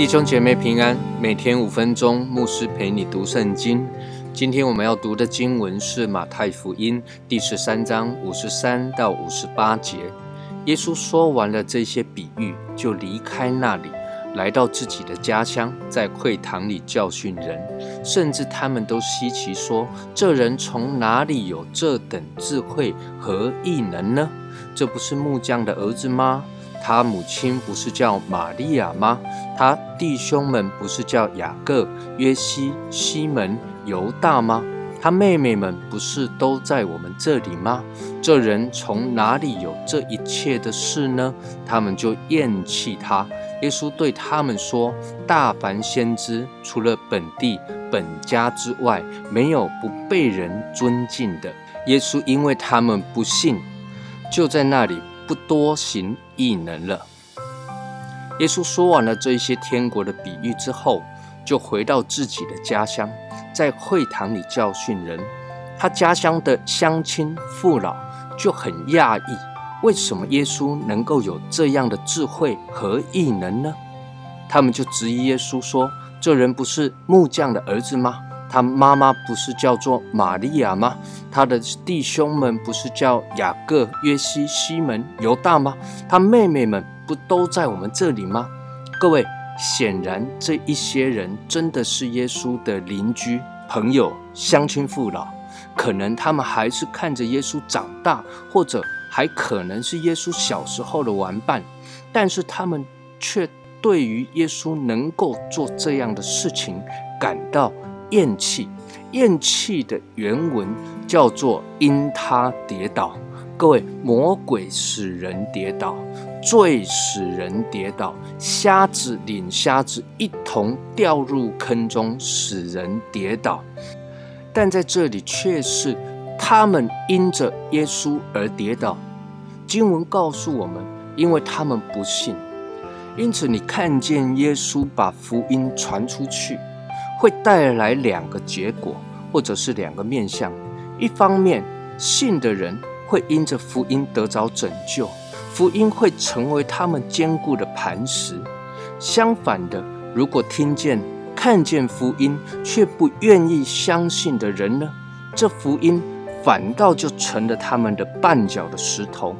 弟兄姐妹平安，每天五分钟，牧师陪你读圣经。今天我们要读的经文是马太福音第十三章五十三到五十八节。耶稣说完了这些比喻，就离开那里，来到自己的家乡，在会堂里教训人，甚至他们都稀奇说：“这人从哪里有这等智慧和异能呢？这不是木匠的儿子吗？”他母亲不是叫玛利亚吗？他弟兄们不是叫雅各、约西、西门、犹大吗？他妹妹们不是都在我们这里吗？这人从哪里有这一切的事呢？他们就厌弃他。耶稣对他们说：“大凡先知，除了本地本家之外，没有不被人尊敬的。”耶稣因为他们不信，就在那里。不多行异能了。耶稣说完了这些天国的比喻之后，就回到自己的家乡，在会堂里教训人。他家乡的乡亲父老就很讶异，为什么耶稣能够有这样的智慧和异能呢？他们就质疑耶稣说：“这人不是木匠的儿子吗？”他妈妈不是叫做玛利亚吗？他的弟兄们不是叫雅各、约西、西门、犹大吗？他妹妹们不都在我们这里吗？各位，显然这一些人真的是耶稣的邻居、朋友、乡亲父老，可能他们还是看着耶稣长大，或者还可能是耶稣小时候的玩伴，但是他们却对于耶稣能够做这样的事情感到。厌弃，厌弃的原文叫做“因他跌倒”。各位，魔鬼使人跌倒，最使人跌倒，瞎子领瞎子一同掉入坑中，使人跌倒。但在这里却是他们因着耶稣而跌倒。经文告诉我们，因为他们不信，因此你看见耶稣把福音传出去。会带来两个结果，或者是两个面向。一方面，信的人会因着福音得着拯救，福音会成为他们坚固的磐石；相反的，如果听见、看见福音却不愿意相信的人呢？这福音反倒就成了他们的绊脚的石头。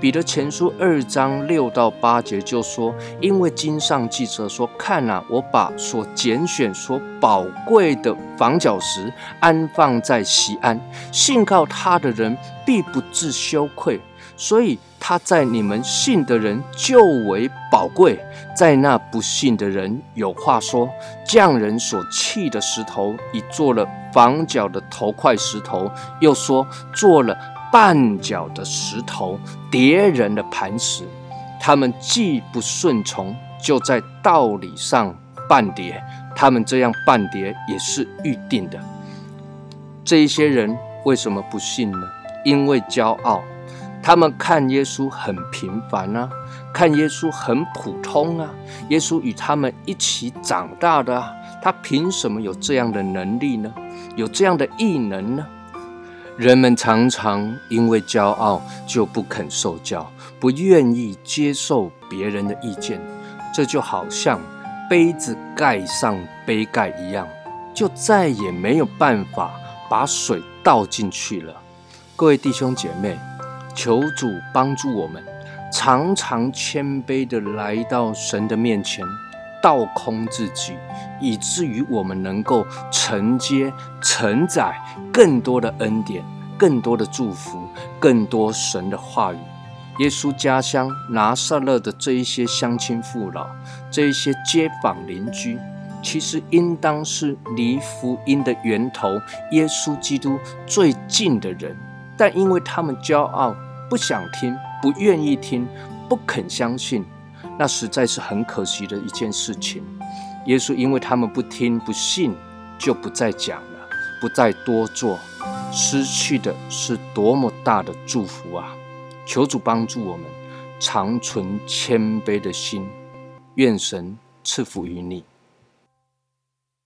彼得前书二章六到八节就说：“因为经上记着说，看啊，我把所拣选、所宝贵的房角石安放在西安，信靠他的人必不致羞愧。所以他在你们信的人就为宝贵，在那不信的人有话说：匠人所弃的石头，已做了房角的头块石头；又说做了。”绊脚的石头，叠人的磐石，他们既不顺从，就在道理上绊跌。他们这样绊跌也是预定的。这一些人为什么不信呢？因为骄傲。他们看耶稣很平凡啊，看耶稣很普通啊。耶稣与他们一起长大的啊，他凭什么有这样的能力呢？有这样的异能呢？人们常常因为骄傲就不肯受教，不愿意接受别人的意见。这就好像杯子盖上杯盖一样，就再也没有办法把水倒进去了。各位弟兄姐妹，求主帮助我们，常常谦卑的来到神的面前。倒空自己，以至于我们能够承接、承载更多的恩典、更多的祝福、更多神的话语。耶稣家乡拿撒勒的这一些乡亲父老、这一些街坊邻居，其实应当是离福音的源头耶稣基督最近的人，但因为他们骄傲，不想听、不愿意听、不肯相信。那实在是很可惜的一件事情。耶稣因为他们不听不信，就不再讲了，不再多做，失去的是多么大的祝福啊！求主帮助我们，常存谦卑的心，愿神赐福于你。